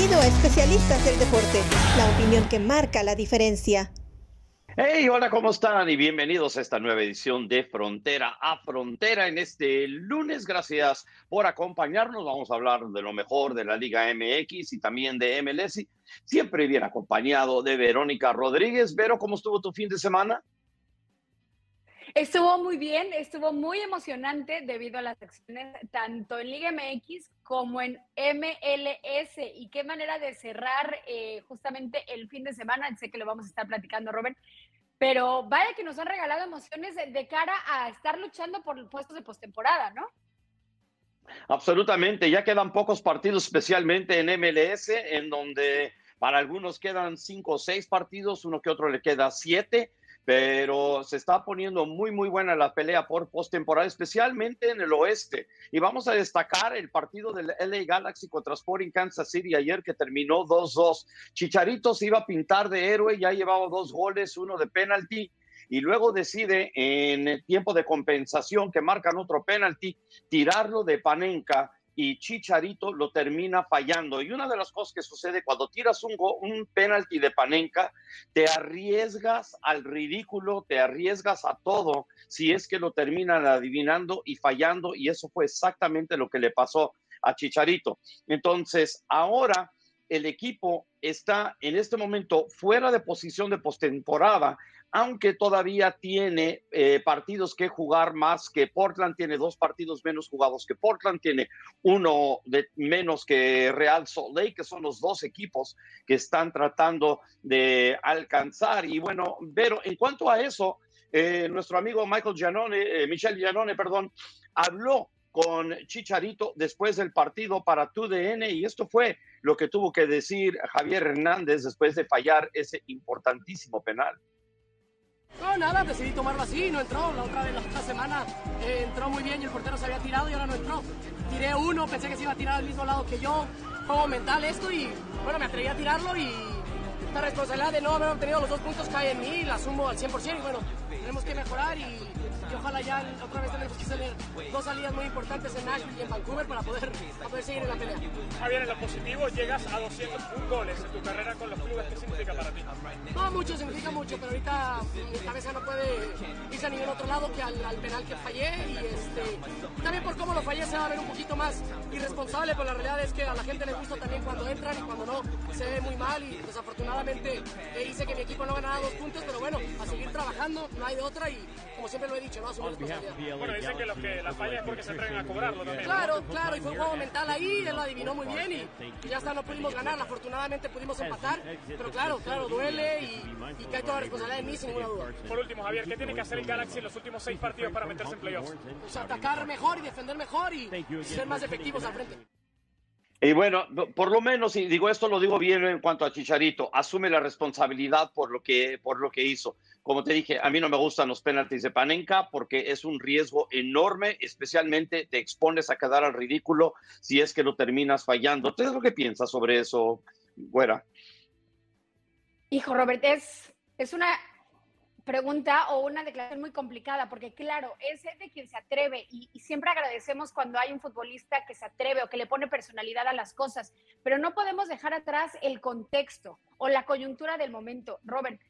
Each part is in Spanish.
Bienvenido a Especialistas del Deporte, la opinión que marca la diferencia. Hey, hola, ¿cómo están? Y bienvenidos a esta nueva edición de Frontera a Frontera en este lunes. Gracias por acompañarnos. Vamos a hablar de lo mejor de la Liga MX y también de MLS. Siempre bien acompañado de Verónica Rodríguez. Vero, ¿cómo estuvo tu fin de semana? Estuvo muy bien, estuvo muy emocionante debido a las acciones tanto en Liga MX como en MLS. Y qué manera de cerrar eh, justamente el fin de semana. Sé que lo vamos a estar platicando, Robert. Pero vaya que nos han regalado emociones de, cara a estar luchando por puestos de postemporada, ¿no? Absolutamente, ya quedan pocos partidos, especialmente en MLS, en donde para algunos quedan cinco o seis partidos, uno que otro le queda siete pero se está poniendo muy, muy buena la pelea por postemporada, especialmente en el oeste. Y vamos a destacar el partido del LA Galaxy contra Sporting Kansas City ayer que terminó 2-2. Chicharito se iba a pintar de héroe, ya llevaba dos goles, uno de penalti. Y luego decide en el tiempo de compensación que marcan otro penalti, tirarlo de Panenka y Chicharito lo termina fallando. Y una de las cosas que sucede cuando tiras un, un penalti de Panenka, te arriesgas al ridículo, te arriesgas a todo si es que lo terminan adivinando y fallando. Y eso fue exactamente lo que le pasó a Chicharito. Entonces, ahora el equipo está en este momento fuera de posición de postemporada aunque todavía tiene eh, partidos que jugar más que Portland, tiene dos partidos menos jugados que Portland, tiene uno de menos que Real Salt que son los dos equipos que están tratando de alcanzar. Y bueno, pero en cuanto a eso, eh, nuestro amigo Michael Giannone, eh, Michel Giannone, perdón, habló con Chicharito después del partido para TUDN y esto fue lo que tuvo que decir Javier Hernández después de fallar ese importantísimo penal. No, nada, decidí tomarlo así, no entró. La otra vez, la otra semana, eh, entró muy bien y el portero se había tirado y ahora no entró. Tiré uno, pensé que se iba a tirar al mismo lado que yo. Juego mental esto y, bueno, me atreví a tirarlo y esta responsabilidad de no haber obtenido los dos puntos cae en mí, la asumo al 100% y bueno, tenemos que mejorar y y ojalá ya otra vez tenemos que tener dos salidas muy importantes en Nashville y en Vancouver para poder, poder seguir en la pelea. Javier, en lo positivo llegas a 201 goles en tu carrera con los clubes. ¿Qué significa para ti? No mucho, significa mucho, pero ahorita mi cabeza no puede irse a ningún otro lado que al, penal que fallé y este, también por cómo lo fallé se va a ver un poquito más irresponsable, pero la realidad es que a la gente le gusta también cuando entran y cuando no se ve muy mal y desafortunadamente eh, hice que mi equipo no ganara dos puntos, pero bueno, a seguir trabajando, no hay de otra y como siempre lo he dicho, bueno, dicen que, lo que la falla es porque se atreven a cobrarlo también. Claro, claro, y fue un juego mental ahí, él lo adivinó muy bien y, ya está, no pudimos ganar, afortunadamente pudimos empatar, pero claro, claro, duele y, y cae toda la responsabilidad de mí sin ninguna duda. Por último, Javier, ¿qué tiene que hacer el Galaxy en los últimos seis partidos para meterse en playoffs? Pues atacar mejor y defender mejor y ser más efectivos al frente. Y bueno, por lo menos, y digo esto, lo digo bien en cuanto a Chicharito, asume la responsabilidad por lo que, por lo que hizo. Como te dije, a mí no me gustan los penaltis de Panenka porque es un riesgo enorme, especialmente te expones a quedar al ridículo si es que lo terminas fallando. ¿Qué es lo que piensas sobre eso, Güera? Hijo, Robert, es, es una pregunta o una declaración muy complicada, porque claro, es de quien se atreve y, siempre agradecemos cuando hay un futbolista que se atreve o que le pone personalidad a las cosas, pero no podemos dejar atrás el contexto o la coyuntura del momento. Robert,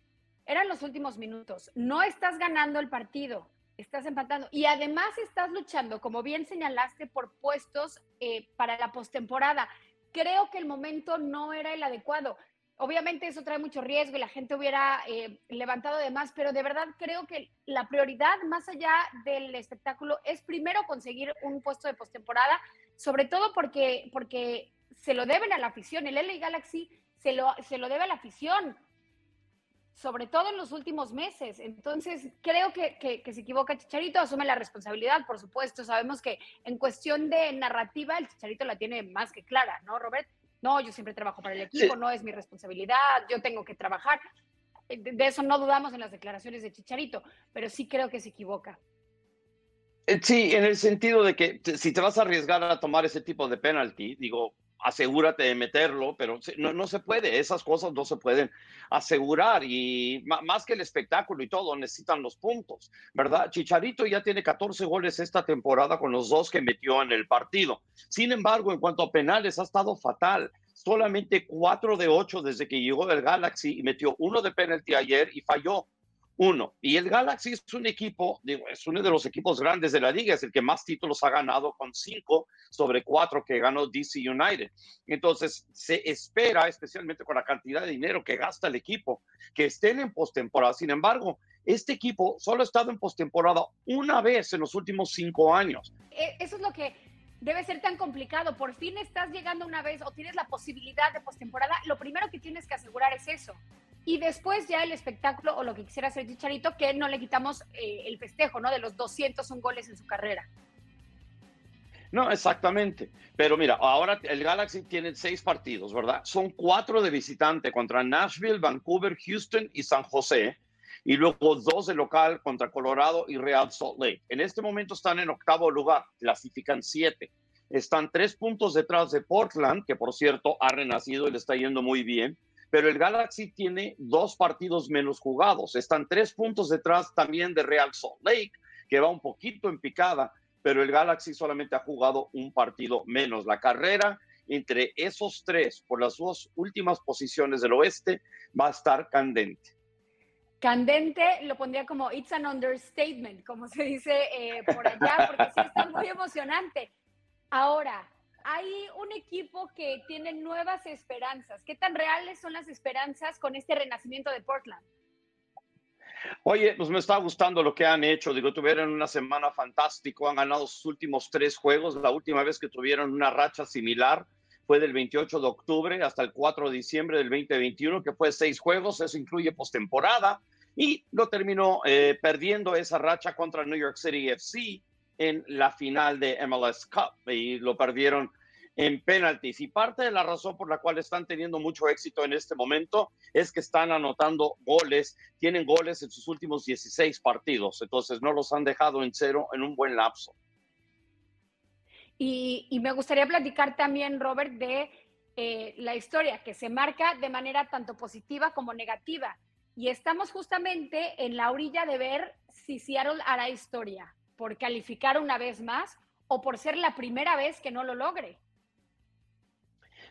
eran los últimos minutos, no estás ganando el partido, estás empatando y además estás luchando, como bien señalaste, por puestos eh, para la postemporada. Creo que el momento no era el adecuado. Obviamente eso trae mucho riesgo y la gente hubiera eh, levantado de más, pero de verdad creo que la prioridad más allá del espectáculo es primero conseguir un puesto de postemporada, sobre todo porque, porque se lo deben a la afición. El LA Galaxy se lo, se lo debe a la afición, sobre todo en los últimos meses. Entonces, creo que, que, se equivoca Chicharito, asume la responsabilidad, por supuesto. Sabemos que en cuestión de narrativa, el Chicharito la tiene más que clara, ¿no, Robert? no, yo siempre trabajo para el equipo, no es mi responsabilidad, yo tengo que trabajar. De eso no dudamos en las declaraciones de Chicharito, pero sí creo que se equivoca. Eh, sí, en el sentido de que si te vas a arriesgar a tomar ese tipo de penalti, digo, asegúrate de meterlo, pero no, no, se puede, esas cosas no se pueden asegurar y más que el espectáculo y todo, necesitan los puntos, ¿verdad? Chicharito ya tiene 14 goles esta temporada con los dos que metió en el partido. Sin embargo, en cuanto a penales, ha estado fatal solamente 4 de 8 desde que llegó del Galaxy y metió uno de penalti ayer y falló uno. Y el Galaxy es un equipo, digo, es uno de los equipos grandes de la liga, es el que más títulos ha ganado con cinco sobre cuatro que ganó DC United. Entonces, se espera, especialmente con la cantidad de dinero que gasta el equipo, que estén en postemporada. Sin embargo, este equipo solo ha estado en postemporada una vez en los últimos cinco años. E, eso es lo que debe ser tan complicado. Por fin estás llegando una vez o tienes la posibilidad de postemporada. Lo primero que tienes que asegurar es eso y después ya el espectáculo o lo que quisiera hacer Chicharito, que no le quitamos eh, el festejo, ¿no? De los 201 goles en su carrera. No, exactamente. Pero mira, ahora el Galaxy tiene seis partidos, ¿verdad? Son cuatro de visitante contra Nashville, Vancouver, Houston y San José. Y luego dos de local contra Colorado y Real Salt Lake. En este momento están en octavo lugar, clasifican siete. Están tres puntos detrás de Portland, que por cierto ha renacido y le está yendo muy bien pero el Galaxy tiene dos partidos menos jugados. Están tres puntos detrás también de Real Salt Lake, que va un poquito en picada, pero el Galaxy solamente ha jugado un partido menos. La carrera entre esos tres por las dos últimas posiciones del oeste va a estar candente. Candente lo pondría como it's an understatement, como se dice eh, por allá, porque sí está muy emocionante. Ahora, hay un equipo que tiene nuevas esperanzas. ¿Qué tan reales son las esperanzas con este renacimiento de Portland? Oye, pues me está gustando lo que han hecho. Digo, tuvieron una semana fantástico, han ganado sus últimos tres juegos. La última vez que tuvieron una racha similar fue del 28 de octubre hasta el 4 de diciembre del 2021, que fue seis juegos. Eso incluye postemporada. Y lo terminó eh, perdiendo esa racha contra New York City FC en la final de MLS Cup y lo perdieron en penaltis. Y parte de la razón por la cual están teniendo mucho éxito en este momento es que están anotando goles, tienen goles en sus últimos 16 partidos, entonces no los han dejado en cero en un buen lapso. Y, me gustaría platicar también, Robert, de eh, la historia que se marca de manera tanto positiva como negativa. Y estamos justamente en la orilla de ver si Seattle hará historia por calificar una vez más o por ser la primera vez que no lo logre.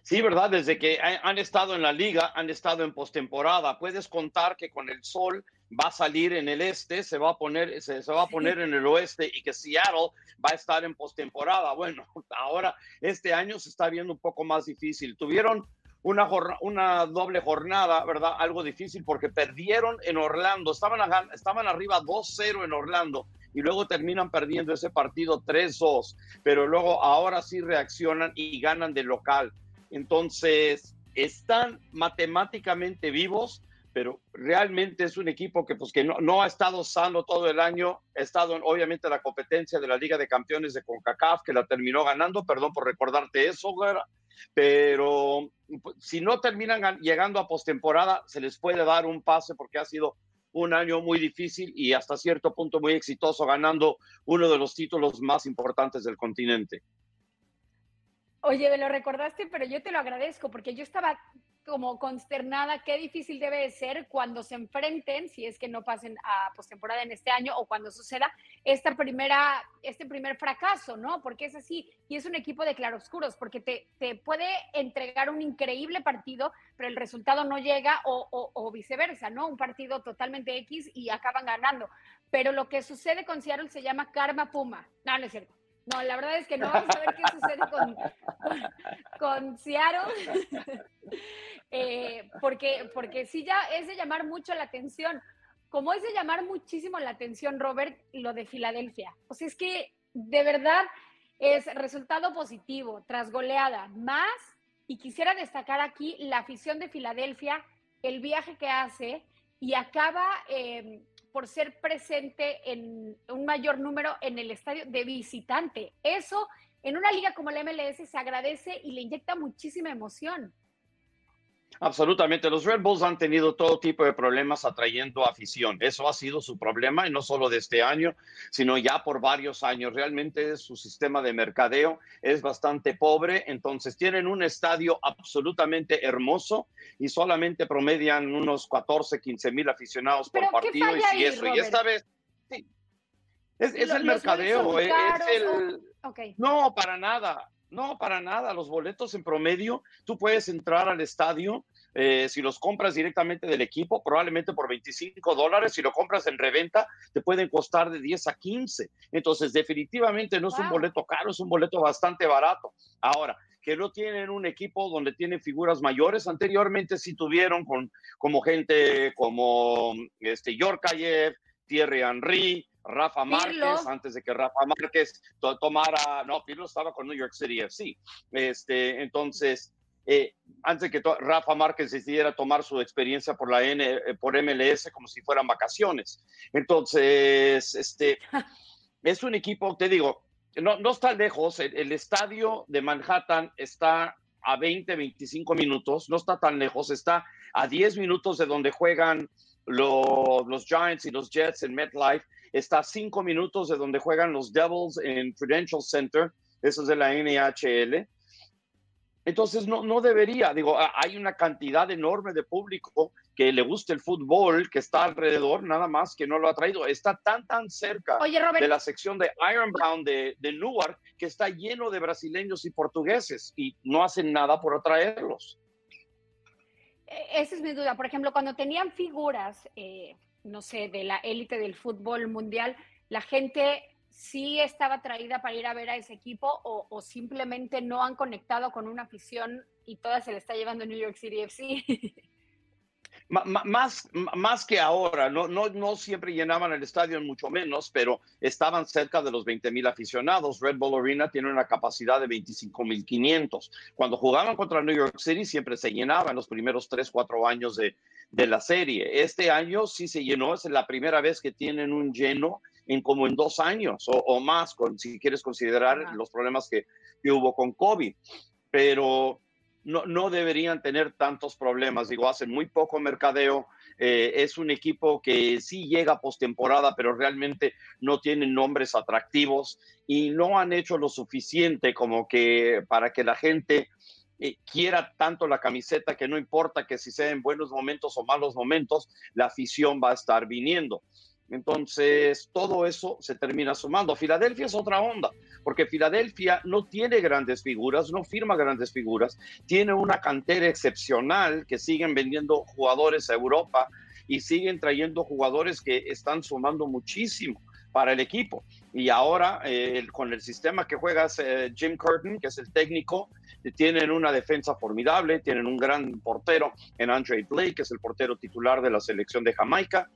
Sí, ¿verdad? Desde que han estado en la liga, han estado en postemporada. Puedes contar que con el sol va a salir en el este, se va a poner, se, va a poner en el oeste y que Seattle va a estar en postemporada. Bueno, ahora este año se está viendo un poco más difícil. Tuvieron una, una doble jornada, ¿verdad? Algo difícil porque perdieron en Orlando, estaban, estaban arriba 2-0 en Orlando y luego terminan perdiendo ese partido 3-2, pero luego ahora sí reaccionan y ganan de local. Entonces, están matemáticamente vivos, pero realmente es un equipo que, pues, que no, no ha estado sano todo el año, ha estado en, obviamente la competencia de la Liga de Campeones de CONCACAF, que la terminó ganando, perdón por recordarte eso, pero pues, si no terminan llegando a postemporada, se les puede dar un pase porque ha sido un año muy difícil y hasta cierto punto muy exitoso, ganando uno de los títulos más importantes del continente. Oye, me lo recordaste, pero yo te lo agradezco porque yo estaba como consternada, qué difícil debe de ser cuando se enfrenten, si es que no pasen a postemporada en este año o cuando suceda esta primera, este primer fracaso, ¿no? Porque es así, y es un equipo de claroscuros, porque te, te puede entregar un increíble partido, pero el resultado no llega o, o, viceversa, ¿no? Un partido totalmente X y acaban ganando. Pero lo que sucede con Seattle se llama karma puma. No, no es cierto. No, la verdad es que no. Vamos a ver qué sucede con, con, Seattle. Eh, porque, porque sí ya es de llamar mucho la atención. Como es de llamar muchísimo la atención, Robert, lo de Filadelfia. O sea, es que de verdad es resultado positivo, tras goleada, más, y quisiera destacar aquí la afición de Filadelfia, el viaje que hace y acaba eh, por ser presente en un mayor número en el estadio de visitante. Eso en una liga como la MLS se agradece y le inyecta muchísima emoción. Absolutamente. Los Red Bulls han tenido todo tipo de problemas atrayendo afición. Eso ha sido su problema y no solo de este año, sino ya por varios años. Realmente su sistema de mercadeo es bastante pobre. Entonces tienen un estadio absolutamente hermoso y solamente promedian unos 14, 15 mil aficionados por partido. y, eso, y esta vez, sí. Es, el mercadeo. Es el... No, para nada No, para nada. Los boletos en promedio, tú puedes entrar al estadio eh, si los compras directamente del equipo, probablemente por 25 dólares. Si lo compras en reventa, te pueden costar de 10 a 15. Entonces, definitivamente no es un boleto caro, es un boleto bastante barato. Ahora, que no tienen un equipo donde tienen figuras mayores. Anteriormente sí tuvieron con, como gente como este, Yorkayev, Thierry Henry, Rafa Márquez, antes de que Rafa Márquez tomara, no, Pirlo estaba con New York City FC. Este, entonces, eh, antes de que Rafa Márquez decidiera tomar su experiencia por la N, eh, por MLS como si fueran vacaciones. Entonces, este, es un equipo, te digo, no, no está lejos, el, estadio de Manhattan está a 20, 25 minutos, no está tan lejos, está a 10 minutos de donde juegan los, los Giants y los Jets en MetLife, está a 5 minutos de donde juegan los Devils en Prudential Center, eso es de la NHL, entonces, no, no debería, digo, hay una cantidad enorme de público que le gusta el fútbol, que está alrededor, nada más que no lo ha traído. Está tan, tan cerca de la sección de Ironbound de, de Newark que está lleno de brasileños y portugueses y no hacen nada por atraerlos. E, esa es mi duda. Por ejemplo, cuando tenían figuras, eh, no sé, de la élite del fútbol mundial, la gente sí estaba atraída para ir a ver a ese equipo o, simplemente no han conectado con una afición y toda se le está llevando New York City FC. más, más que ahora, no, no, no siempre llenaban el estadio, mucho menos, pero estaban cerca de los 20 mil aficionados. Red Bull Arena tiene una capacidad de 25 mil 500. Cuando jugaban contra New York City siempre se llenaba en los primeros 3, 4 años de, de la serie. Este año sí se llenó, es la primera vez que tienen un lleno en como en dos años o, más, con, si quieres considerar los problemas que, hubo con COVID. Pero no, deberían tener tantos problemas. Digo, hacen muy poco mercadeo. Eh, es un equipo que sí llega postemporada, pero realmente no tienen nombres atractivos y no han hecho lo suficiente como que para que la gente eh, quiera tanto la camiseta que no importa que si sea en buenos momentos o malos momentos, la afición va a estar viniendo. Entonces, todo eso se termina sumando. Filadelfia es otra onda, porque Filadelfia no tiene grandes figuras, no firma grandes figuras, tiene una cantera excepcional que siguen vendiendo jugadores a Europa y siguen trayendo jugadores que están sumando muchísimo para el equipo. Y ahora, eh, con el sistema que juega eh, Jim Curtin, que es el técnico, tienen una defensa formidable, tienen un gran portero en Andre Blake, que es el portero titular de la selección de Jamaica,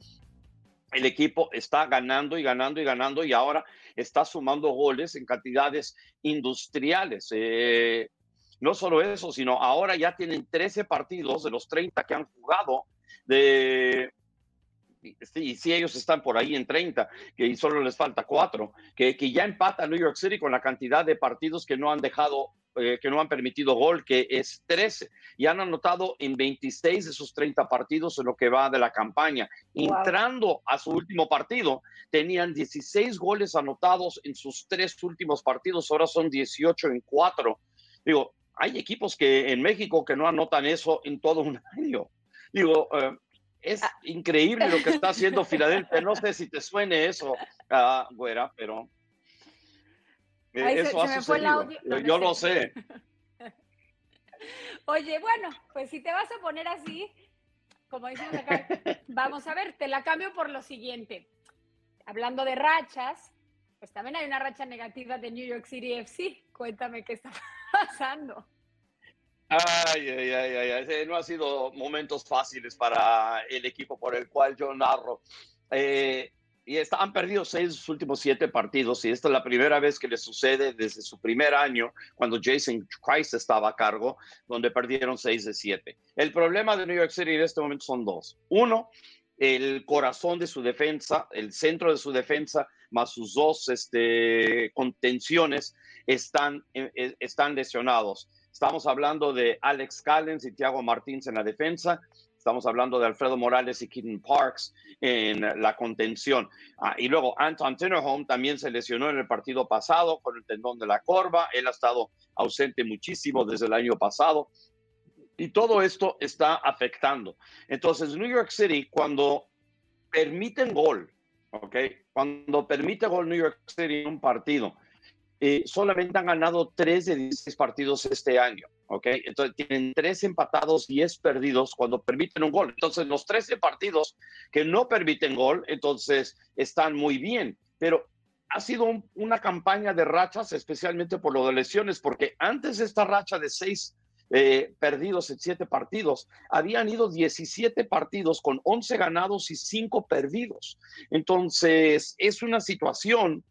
el equipo está ganando y ganando y ganando y ahora está sumando goles en cantidades industriales. Eh, no solo eso, sino ahora ya tienen 13 partidos de los 30 que han jugado de... Y si ellos están por ahí en 30, que solo les falta 4, que, que ya empata New York City con la cantidad de partidos que no han dejado eh, que no han permitido gol, que es 13, y han anotado en 26 de sus 30 partidos en lo que va de la campaña. Entrando a su último partido, tenían 16 goles anotados en sus tres últimos partidos, ahora son 18 en 4. Digo, hay equipos que en México que no anotan eso en todo un año. Digo, eh, es ah. increíble lo que está haciendo Filadelfia. No sé si te suene eso, uh, güera, pero eso Yo, lo sé. Oye, bueno, pues si te vas a poner así, como decimos acá, vamos a ver, te la cambio por lo siguiente. Hablando de rachas, pues también hay una racha negativa de New York City FC. Cuéntame qué está pasando. No ha sido momentos fáciles para el equipo por el cual yo narro. Eh, y han perdido seis últimos siete partidos y esta es la primera vez que les sucede desde su primer año cuando Jason Christ estaba a cargo, donde perdieron seis de siete. El problema de New York City en este momento son dos. Uno, el corazón de su defensa, el centro de su defensa, más sus dos este, contenciones están, eh, eh, están lesionados. Estamos hablando de Alex Callens y Thiago Martins en la defensa Estamos hablando de Alfredo Morales y Keaton Parks en la contención. Ah, y luego Anton Tinnerholm también se lesionó en el partido pasado con el tendón de la corva. Él ha estado ausente muchísimo desde el año pasado. Y todo esto está afectando. Entonces, New York City, cuando permiten gol, ¿ok? Cuando permite gol New York City en un partido, eh, solamente han ganado 3 de 16 partidos este año, ¿ok? Entonces tienen 3 empatados, 10 perdidos cuando permiten un gol. Entonces los 13 partidos que no permiten gol, entonces están muy bien. Pero ha sido una campaña de rachas, especialmente por lo de lesiones, porque antes de esta racha de 6 eh, perdidos en 7 partidos, habían ido 17 partidos con 11 ganados y 5 perdidos. Entonces es una situación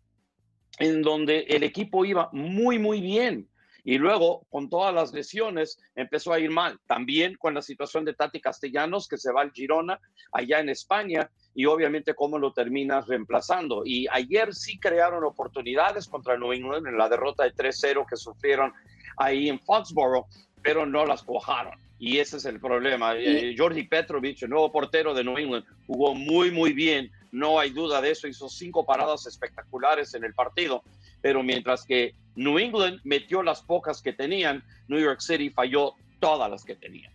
en donde el equipo iba muy, muy bien. Y luego, con todas las lesiones, empezó a ir mal. También con la situación de Tati Castellanos, que se va al Girona, allá en España, y obviamente cómo lo terminas reemplazando. Y ayer sí crearon oportunidades contra New England en la derrota de 3-0 que sufrieron ahí en Foxborough, pero no las cojaron. Y ese es el problema. Eh, Jordi Petrovic, el nuevo portero de New England, jugó muy, muy bien no hay duda de eso, hizo cinco paradas espectaculares en el partido, pero mientras que New England metió las pocas que tenían, New York City falló todas las que tenía.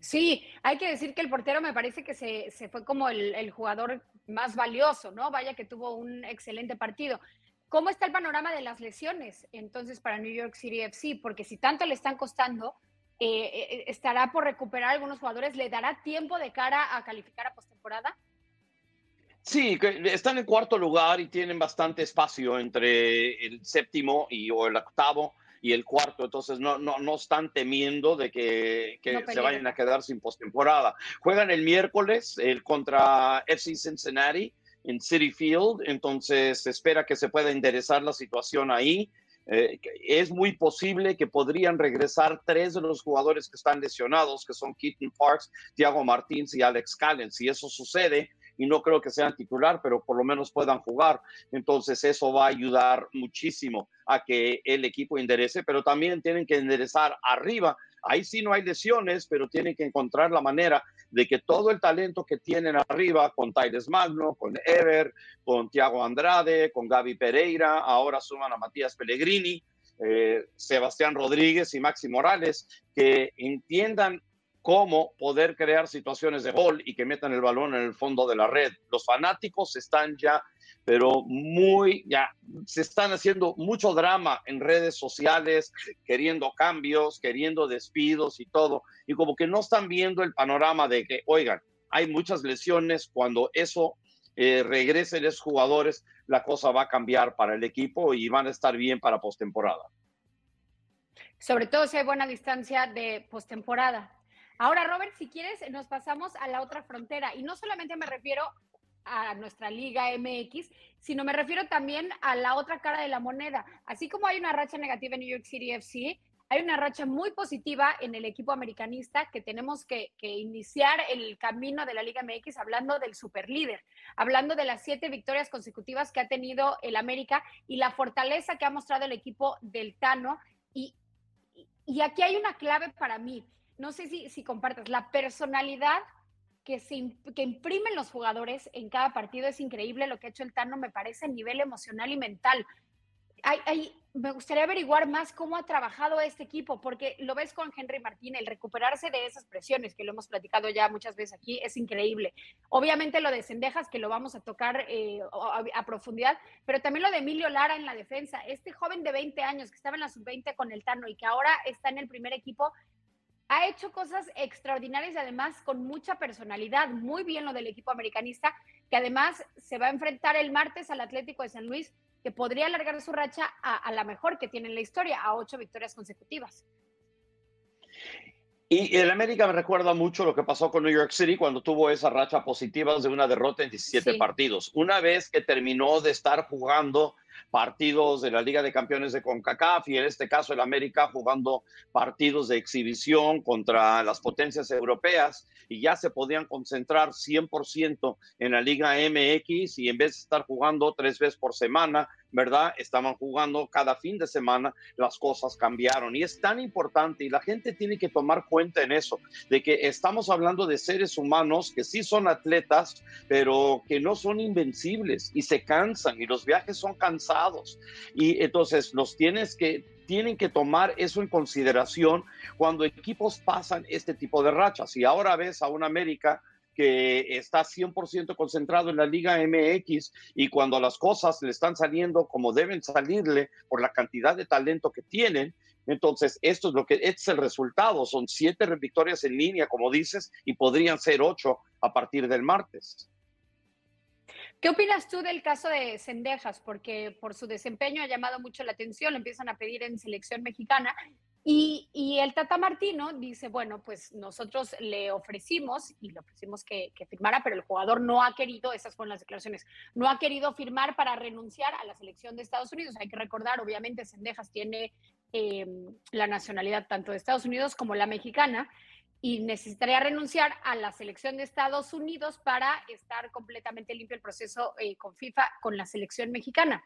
Sí, hay que decir que el portero me parece que se, fue como el, el, jugador más valioso, ¿no? Vaya que tuvo un excelente partido. ¿Cómo está el panorama de las lesiones entonces para New York City FC? Porque si tanto le están costando, eh, eh, ¿estará por recuperar algunos jugadores? ¿Le dará tiempo de cara a calificar a postemporada? Sí, están en cuarto lugar y tienen bastante espacio entre el séptimo y, o el octavo y el cuarto, entonces no, no, no están temiendo de que, se vayan a quedar sin postemporada. Juegan el miércoles el contra FC Cincinnati en City Field, entonces se espera que se pueda enderezar la situación ahí. Eh, es muy posible que podrían regresar tres de los jugadores que están lesionados, que son Keaton Parks, Thiago Martins y Alex Callen. Si eso sucede, y no creo que sean titular, pero por lo menos puedan jugar. Entonces eso va a ayudar muchísimo a que el equipo enderece, pero también tienen que enderezar arriba. Ahí sí no hay lesiones, pero tienen que encontrar la manera de que todo el talento que tienen arriba, con Tyles Magno, con Ever, con Thiago Andrade, con Gaby Pereira, ahora suman a Matías Pellegrini, eh, Sebastián Rodríguez y Maxi Morales, que entiendan cómo poder crear situaciones de gol y que metan el balón en el fondo de la red. Los fanáticos están ya, pero muy, ya, se están haciendo mucho drama en redes sociales, queriendo cambios, queriendo despidos y todo, y como que no están viendo el panorama de que, oigan, hay muchas lesiones, cuando eso eh, regresen los jugadores, la cosa va a cambiar para el equipo y van a estar bien para postemporada. Sobre todo si hay buena distancia de postemporada. Ahora, Robert, si quieres, nos pasamos a la otra frontera. Y no solamente me refiero a nuestra Liga MX, sino me refiero también a la otra cara de la moneda. Así como hay una racha negativa en New York City FC, hay una racha muy positiva en el equipo americanista que tenemos que, iniciar el camino de la Liga MX hablando del superlíder, hablando de las siete victorias consecutivas que ha tenido el América y la fortaleza que ha mostrado el equipo del Tano. Y, y aquí hay una clave para mí no sé si, compartas, la personalidad que, que imprimen los jugadores en cada partido es increíble lo que ha hecho el Tano, me parece a nivel emocional y mental. Hay, me gustaría averiguar más cómo ha trabajado este equipo, porque lo ves con Henry Martín, el recuperarse de esas presiones, que lo hemos platicado ya muchas veces aquí, es increíble. Obviamente lo de Cendejas, que lo vamos a tocar eh, a, a, profundidad, pero también lo de Emilio Lara en la defensa. Este joven de 20 años que estaba en la sub-20 con el Tano y que ahora está en el primer equipo, ha hecho cosas extraordinarias y además con mucha personalidad. Muy bien lo del equipo americanista, que además se va a enfrentar el martes al Atlético de San Luis, que podría alargar su racha a, la mejor que tiene en la historia, a ocho victorias consecutivas. Y el América me recuerda mucho lo que pasó con New York City cuando tuvo esa racha positiva de una derrota en 17 partidos. Una vez que terminó de estar jugando partidos de la Liga de Campeones de CONCACAF y en este caso el América jugando partidos de exhibición contra las potencias europeas y ya se podían concentrar 100% en la Liga MX y en vez de estar jugando tres veces por semana, ¿verdad? Estaban jugando cada fin de semana, las cosas cambiaron y es tan importante y la gente tiene que tomar cuenta en eso, de que estamos hablando de seres humanos que sí son atletas, pero que no son invencibles y se cansan y los viajes son cansados y entonces los tienes que tienen que tomar eso en consideración cuando equipos pasan este tipo de rachas. Y ahora ves a un América que está 100% concentrado en la Liga MX y cuando las cosas le están saliendo como deben salirle por la cantidad de talento que tienen, entonces esto es lo que este es el resultado. Son siete victorias en línea, como dices, y podrían ser ocho a partir del martes. ¿Qué opinas tú del caso de Cendejas? Porque por su desempeño ha llamado mucho la atención, lo empiezan a pedir en selección mexicana y, el Tata Martino dice, bueno, pues nosotros le ofrecimos y le ofrecimos que, firmara, pero el jugador no ha querido, esas fueron las declaraciones, no ha querido firmar para renunciar a la selección de Estados Unidos. Hay que recordar, obviamente, Sendejas tiene eh, la nacionalidad tanto de Estados Unidos como la mexicana y necesitaría renunciar a la selección de Estados Unidos para estar completamente limpio el proceso eh, con FIFA con la selección mexicana.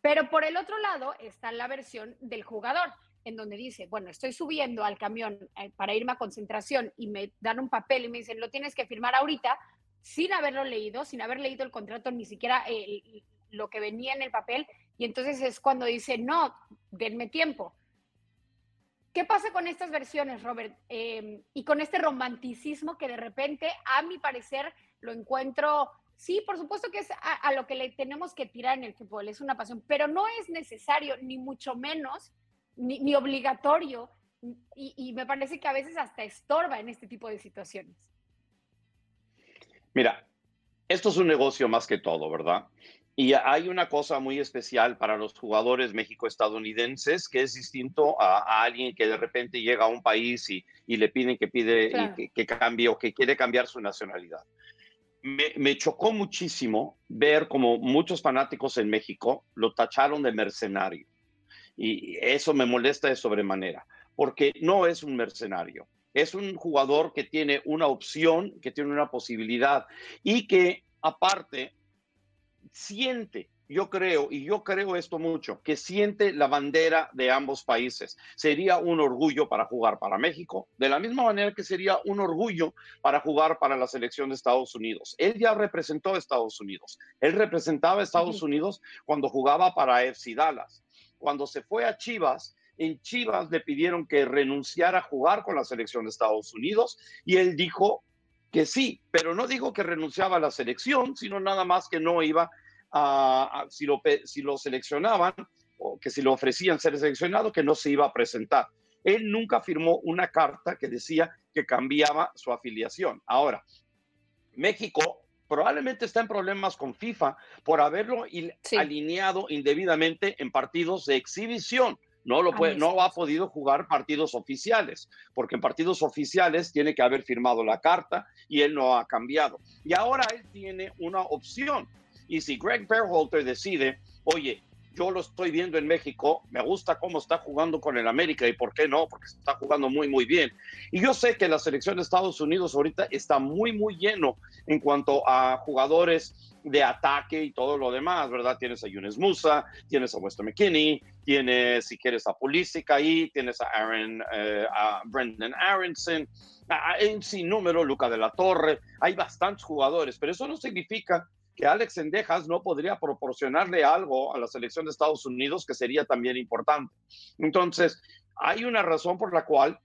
Pero por el otro lado está la versión del jugador en donde dice, bueno, estoy subiendo al camión eh, para irme a concentración y me dan un papel y me dicen, lo tienes que firmar ahorita, sin haberlo leído, sin haber leído el contrato, ni siquiera lo que venía en el papel, y entonces es cuando dice, no, denme tiempo. ¿Qué pasa con estas versiones, Robert? Em, y con este romanticismo que de repente, a mi parecer, lo encuentro, sí, por supuesto que es a, a lo que le tenemos que tirar en el fútbol, es una pasión, pero no es necesario, ni mucho menos, ni, obligatorio y, me parece que a veces hasta estorba en este tipo de situaciones. Mira, esto es un negocio más que todo, ¿verdad? Y hay una cosa muy especial para los jugadores méxico-estadounidenses que es distinto a, alguien que de repente llega a un país y, le piden que pide que, cambie o que quiere cambiar su nacionalidad. Me, me, chocó muchísimo ver como muchos fanáticos en México lo tacharon de mercenario. Y eso me molesta de sobremanera, porque no es un mercenario. Es un jugador que tiene una opción, que tiene una posibilidad y que aparte siente, yo creo, y yo creo esto mucho, que siente la bandera de ambos países. Sería un orgullo para jugar para México, de la misma manera que sería un orgullo para jugar para la selección de Estados Unidos. Él ya representó a Estados Unidos. Él representaba a Estados Unidos cuando jugaba para FC Dallas cuando se fue a Chivas, en Chivas le pidieron que renunciara a jugar con la selección de Estados Unidos y él dijo que sí, pero no dijo que renunciaba a la selección, sino nada más que no iba a, si, lo, si lo seleccionaban o que si lo ofrecían ser seleccionado, que no se iba a presentar. Él nunca firmó una carta que decía que cambiaba su afiliación. Ahora, México probablemente está en problemas con FIFA por haberlo alineado indebidamente en partidos de exhibición. No, lo puede, no ha podido jugar partidos oficiales, porque en partidos oficiales tiene que haber firmado la carta y él no ha cambiado. Y ahora él tiene una opción. Y si Greg Berhalter decide, oye, yo lo estoy viendo en México, me gusta cómo está jugando con el América y por qué no, porque está jugando muy, muy bien. Y yo sé que la selección de Estados Unidos ahorita está muy, muy lleno en cuanto a jugadores de ataque y todo lo demás, ¿verdad? Tienes a Yunes Musa, tienes a Weston McKinney, tienes, si quieres, a Pulisic ahí, tienes a Aaron, eh, a Brendan Aronson, en sin número, Luca de la Torre, hay bastantes jugadores, pero eso no significa que Alex Sendejas no podría proporcionarle algo a la selección de Estados Unidos que sería también importante. Entonces, hay una razón por la cual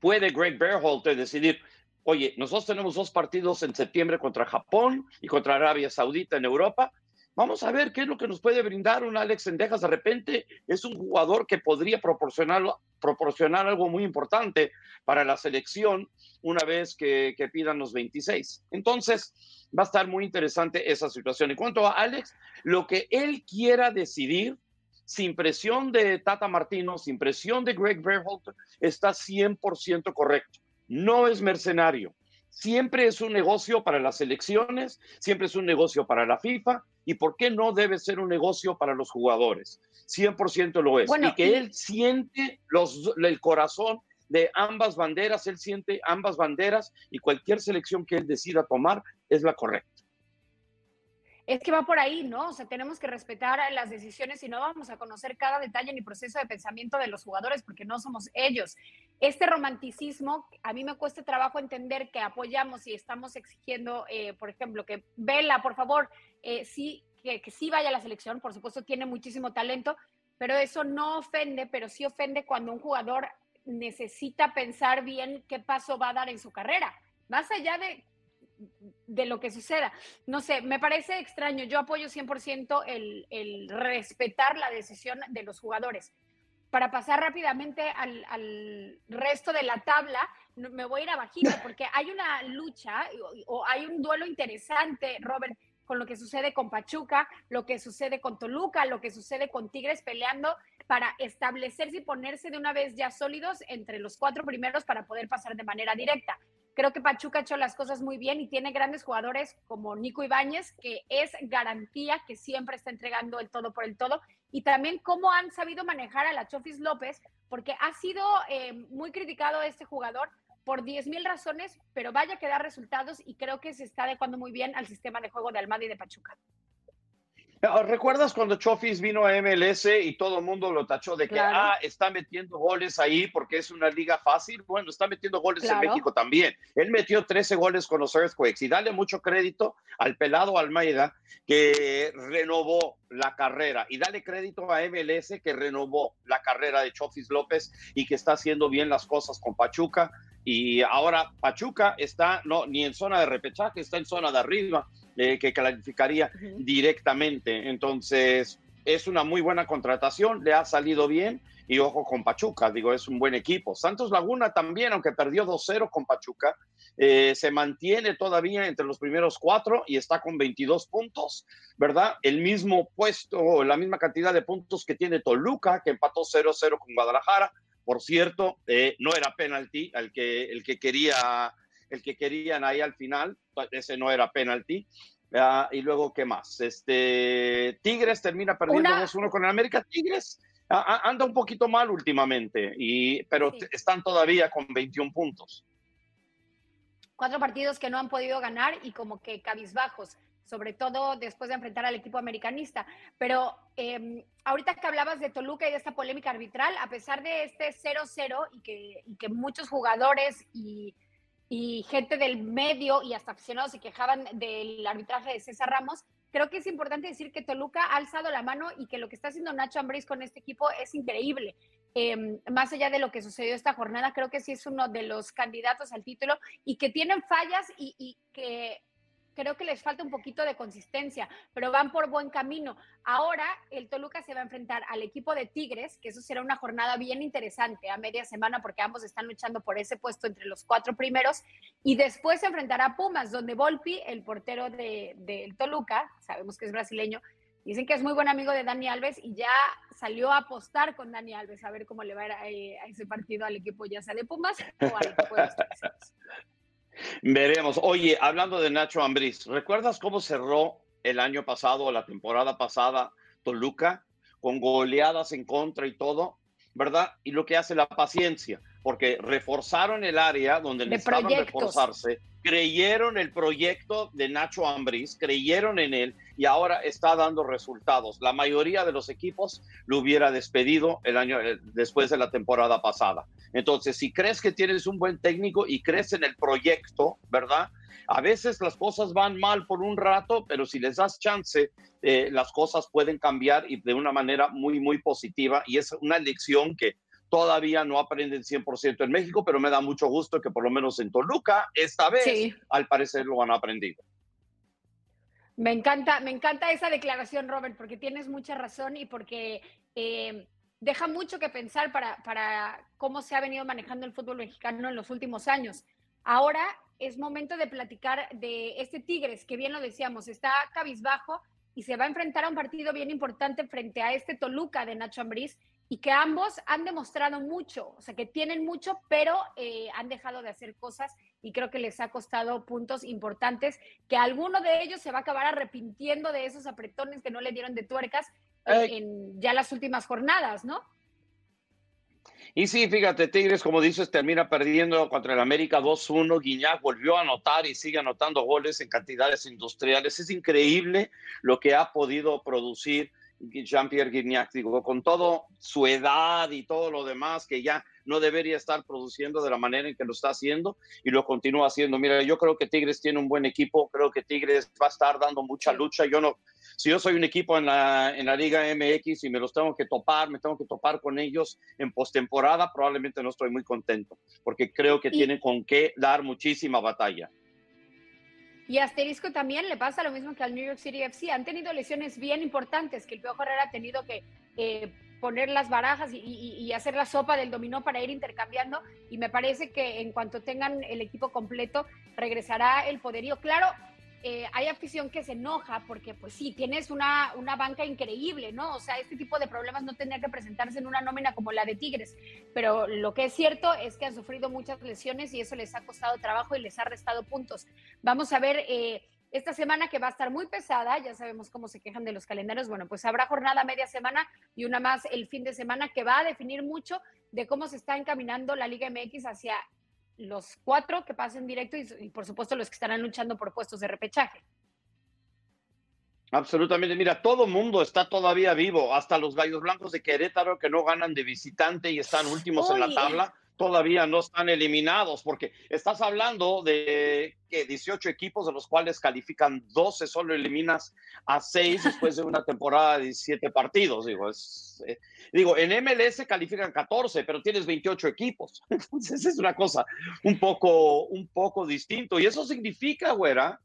puede Greg Berhalter decidir, oye, nosotros tenemos dos partidos en septiembre contra Japón y contra Arabia Saudita en Europa. Vamos a ver qué es lo que nos puede brindar un Alex Sendejas. De repente es un jugador que podría proporcionar, proporcionar algo muy importante para la selección una vez que, que pidan los 26. Entonces, va a estar muy interesante esa situación. En cuanto a Alex, lo que él quiera decidir, sin presión de Tata Martino, sin presión de Greg Berhalter, está 100% correcto. No es mercenario. Siempre es un negocio para las elecciones, siempre es un negocio para la FIFA y por qué no debe ser un negocio para los jugadores. 100% lo es. y que él siente los, el corazón de ambas banderas, él siente ambas banderas y cualquier selección que él decida tomar es la correcta. Es que va por ahí, ¿no? O sea, tenemos que respetar las decisiones y no vamos a conocer cada detalle ni proceso de pensamiento de los jugadores porque no somos ellos. Este romanticismo, a mí me cuesta trabajo entender que apoyamos y estamos exigiendo, eh, por ejemplo, que Vela, por favor, eh, sí, que, que sí vaya a la selección, por supuesto, tiene muchísimo talento, pero eso no ofende, pero sí ofende cuando un jugador necesita pensar bien qué paso va a dar en su carrera. Más allá de de lo que suceda. No sé, me parece extraño. Yo apoyo 100% el, el respetar la decisión de los jugadores. Para pasar rápidamente al, al resto de la tabla, me voy a ir abajito porque hay una lucha o, o hay un duelo interesante, Robert, con lo que sucede con Pachuca, lo que sucede con Toluca, lo que sucede con Tigres peleando para establecerse y ponerse de una vez ya sólidos entre los cuatro primeros para poder pasar de manera directa. Creo que Pachuca ha hecho las cosas muy bien y tiene grandes jugadores como Nico Ibáñez, que es garantía que siempre está entregando el todo por el todo. Y también cómo han sabido manejar a la Chofis López, porque ha sido eh, muy criticado este jugador por 10 mil razones, pero vaya que da resultados y creo que se está adecuando muy bien al sistema de juego de Almada y de Pachuca. ¿Recuerdas cuando Chofis vino a MLS y todo el mundo lo tachó de que Claro. ah, está metiendo goles ahí porque es una liga fácil? Bueno, está metiendo goles Claro. en México también. Él metió 13 goles con los Earthquakes y dale mucho crédito al pelado Almeida que renovó la carrera y dale crédito a MLS que renovó la carrera de Chofis López y que está haciendo bien las cosas con Pachuca. Y ahora Pachuca está no ni en zona de repechaje, está en zona de arriba, eh, que calificaría directamente. Entonces, es una muy buena contratación, le ha salido bien y ojo con Pachuca, digo, es un buen equipo. Santos Laguna también, aunque perdió 2-0 con Pachuca, eh, se mantiene todavía entre los primeros cuatro y está con 22 puntos, ¿verdad? El mismo puesto, la misma cantidad de puntos que tiene Toluca, que empató 0-0 con Guadalajara. Por cierto, eh, no era penalti el que, el que quería el que querían ahí al final, ese no era penalti. Ah, y luego, ¿qué más? Este Tigres termina perdiendo Una- 2-1 con el América. Tigres anda un poquito mal últimamente, y, pero Sí. están todavía con 21 puntos. cuatro partidos que no han podido ganar y como que cabizbajos, sobre todo después de enfrentar al equipo americanista. Pero eh, ahorita que hablabas de Toluca y de esta polémica arbitral, a pesar de este 0-0 y que, y que muchos jugadores y, y gente del medio y hasta aficionados se quejaban del arbitraje de César Ramos, creo que es importante decir que Toluca ha alzado la mano y que lo que está haciendo Nacho Ambriz con este equipo es increíble. Eh, más allá de lo que sucedió esta jornada, creo que sí es uno de los candidatos al título y que tienen fallas y, y que creo que les falta un poquito de consistencia, pero van por buen camino. Ahora el Toluca se va a enfrentar al equipo de Tigres, que eso será una jornada bien interesante a media semana porque ambos están luchando por ese puesto entre los cuatro primeros y después se enfrentará a Pumas, donde Volpi, el portero del de, del Toluca, sabemos que es brasileño, dicen que es muy buen amigo de Dani Alves y ya salió a apostar con Dani Alves a ver cómo le va a, ir a, eh, ese partido al equipo ya sea de Pumas o al equipo de los. Veremos. Oye, hablando de Nacho Ambriz, ¿recuerdas cómo cerró el año pasado, la temporada pasada, Toluca, con goleadas en contra y todo? ¿Verdad? Y lo que hace la paciencia, porque reforzaron el área donde De necesitaban proyectos. reforzarse, creyeron el proyecto de Nacho Ambriz, creyeron en él y ahora está dando resultados. La mayoría de los equipos lo hubiera despedido el año eh, después de la temporada pasada. Entonces, si crees que tienes un buen técnico y crees en el proyecto, ¿verdad? A veces las cosas van mal por un rato, pero si les das chance, eh, las cosas pueden cambiar y de una manera muy, muy positiva. Y es una lección que todavía no aprenden 100% en México, pero me da mucho gusto que por lo menos en Toluca, esta vez, Sí. al parecer lo han aprendido. Me encanta, me encanta esa declaración, Robert, porque tienes mucha razón y porque eh, deja mucho que pensar para, para cómo se ha venido manejando el fútbol mexicano en los últimos años. Ahora es momento de platicar de este Tigres, que bien lo decíamos, está cabizbajo y se va a enfrentar a un partido bien importante frente a este Toluca de Nacho Ambriz y que ambos han demostrado mucho, o sea, que tienen mucho, pero eh, han dejado de hacer cosas y creo que les ha costado puntos importantes, que alguno de ellos se va a acabar arrepintiendo de esos apretones que no le dieron de tuercas Ay. en ya las últimas jornadas, ¿no? Y sí, fíjate, Tigres, como dices, termina perdiendo contra el América 2-1. Guiñac volvió a anotar y sigue anotando goles en cantidades industriales. Es increíble lo que ha podido producir Jean-Pierre Guignac, digo, con todo su edad y todo lo demás, que ya no debería estar produciendo de la manera en que lo está haciendo y lo continúa haciendo. Mira, yo creo que Tigres tiene un buen equipo, creo que Tigres va a estar dando mucha lucha. Yo no, si yo soy un equipo en la, en la Liga MX y me los tengo que topar, me tengo que topar con ellos en postemporada, probablemente no estoy muy contento, porque creo que Y- tienen con qué dar muchísima batalla. Y asterisco también le pasa lo mismo que al New York City FC. Han tenido lesiones bien importantes que el Piojo Herrera ha tenido que eh, poner las barajas y, hacer la sopa del dominó para ir intercambiando. Y me parece que en cuanto tengan el equipo completo, regresará el poderío. Claro, eh, hay afición que se enoja porque, pues sí, tienes una, una banca increíble, ¿no? O sea, este tipo de problemas no tendría que presentarse en una nómina como la de Tigres. Pero lo que es cierto es que han sufrido muchas lesiones y eso les ha costado trabajo y les ha restado puntos. Vamos a ver. Eh, esta semana que va a estar muy pesada, ya sabemos cómo se quejan de los calendarios, bueno, pues habrá jornada media semana y una más el fin de semana que va a definir mucho de cómo se está encaminando la Liga MX hacia los cuatro que pasen directo y, por supuesto los que estarán luchando por puestos de repechaje. Absolutamente, mira, todo mundo está todavía vivo, hasta los gallos blancos de Querétaro que no ganan de visitante y están últimos en la tabla todavía no están eliminados, porque estás hablando de que 18 equipos de los cuales califican 12, solo eliminas a 6 después de una temporada de 17 partidos. Digo, es, eh, digo, en MLS califican 14, pero tienes 28 equipos. Entonces es una cosa un poco, un poco distinto. Y eso significa, güera,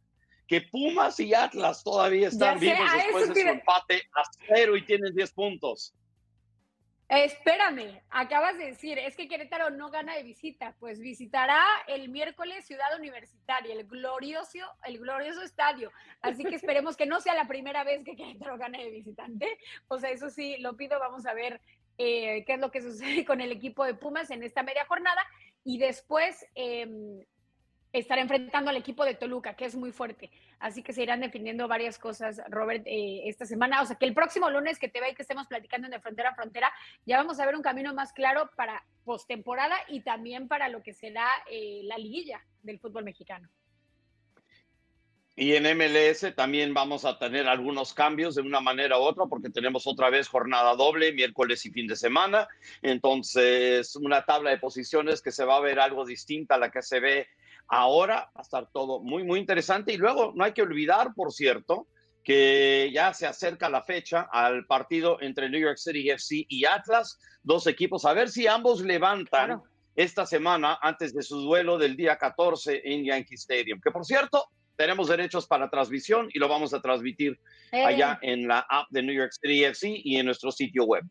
que Pumas y Atlas todavía están vivos después de su empate a cero y tienen 10 puntos. Espérame, acabas de decir, es que Querétaro no gana de visita, pues visitará el miércoles Ciudad Universitaria, el glorioso, el glorioso estadio. Así que esperemos que no sea la primera vez que Querétaro gane de visitante. O sea, eso sí, lo pido, vamos a ver eh, qué es lo que sucede con el equipo de Pumas en esta media jornada. Y después, em, estar enfrentando al equipo de Toluca, que es muy fuerte. Así que se irán definiendo varias cosas, Robert, eh, esta semana. O sea, que el próximo lunes que te vea y que estemos platicando en de frontera a frontera, ya vamos a ver un camino más claro para postemporada y también para lo que será eh, la liguilla del fútbol mexicano. Y en MLS también vamos a tener algunos cambios de una manera u otra, porque tenemos otra vez jornada doble, miércoles y fin de semana. Entonces, una tabla de posiciones que se va a ver algo distinta a la que se ve Ahora va a estar todo muy, muy interesante. Y luego no hay que olvidar, por cierto, que ya se acerca la fecha al partido entre New York City FC y Atlas, dos equipos, a ver si ambos levantan esta semana antes de su duelo del día 14 en Yankee Stadium, que por cierto, tenemos derechos para transmisión y lo vamos a transmitir eh. allá en la app de New York City FC y en nuestro sitio web.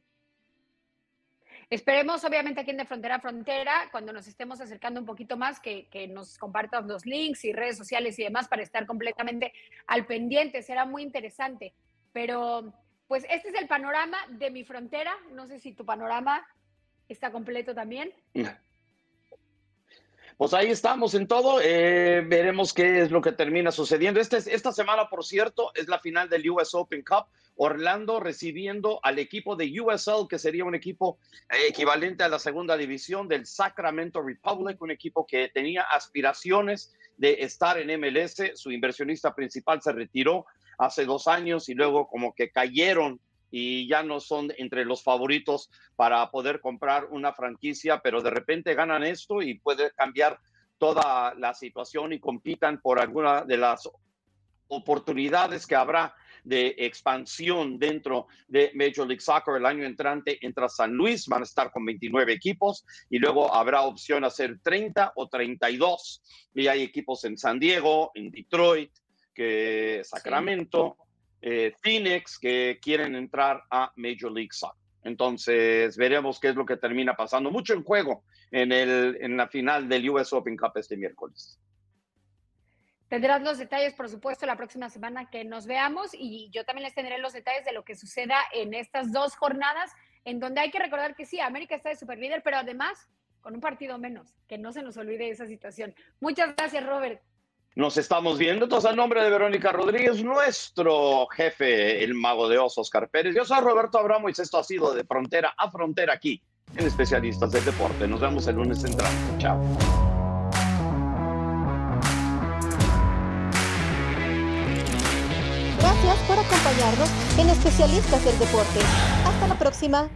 Esperemos, obviamente, aquí en De Frontera a Frontera, cuando nos estemos acercando un poquito más, que, nos compartan los links y redes sociales y demás para estar completamente al pendiente. Será muy interesante. Pero, pues, este es el panorama de mi frontera. No sé si tu panorama está completo también. Pues ahí estamos en todo. Eh, veremos qué es lo que termina sucediendo. Este, esta semana, por cierto, es la final del US Open Cup. Orlando recibiendo al equipo de USL, que sería un equipo eh, equivalente a la segunda división del Sacramento Republic, un equipo que tenía aspiraciones de estar en MLS. Su inversionista principal se retiró hace dos años y luego como que cayeron y ya no son entre los favoritos para poder comprar una franquicia, pero de repente ganan esto y puede cambiar toda la situación y compitan por alguna de las oportunidades que habrá de expansión dentro de Major League Soccer el año entrante entra San Luis, van a estar con 29 equipos y luego habrá opción a hacer 30 o 32 y hay equipos en San Diego, en Detroit, que Sacramento, eh, Phoenix que quieren entrar a Major League Soccer. Entonces veremos qué es lo que termina pasando. Mucho en juego en, el, en la final del US Open Cup este miércoles. Tendrás los detalles, por supuesto, la próxima semana que nos veamos y yo también les tendré los detalles de lo que suceda en estas dos jornadas, en donde hay que recordar que sí, América está de super líder, pero además con un partido menos, que no se nos olvide esa situación. Muchas gracias, Robert. Nos estamos viendo. Entonces, a nombre de Verónica Rodríguez, nuestro jefe, el mago de osos, Oscar Pérez. Yo soy Roberto Abramo y esto ha sido de frontera a frontera aquí en Especialistas del Deporte. Nos vemos el lunes central. Chao. En Especialistas del Deporte. Hasta la próxima.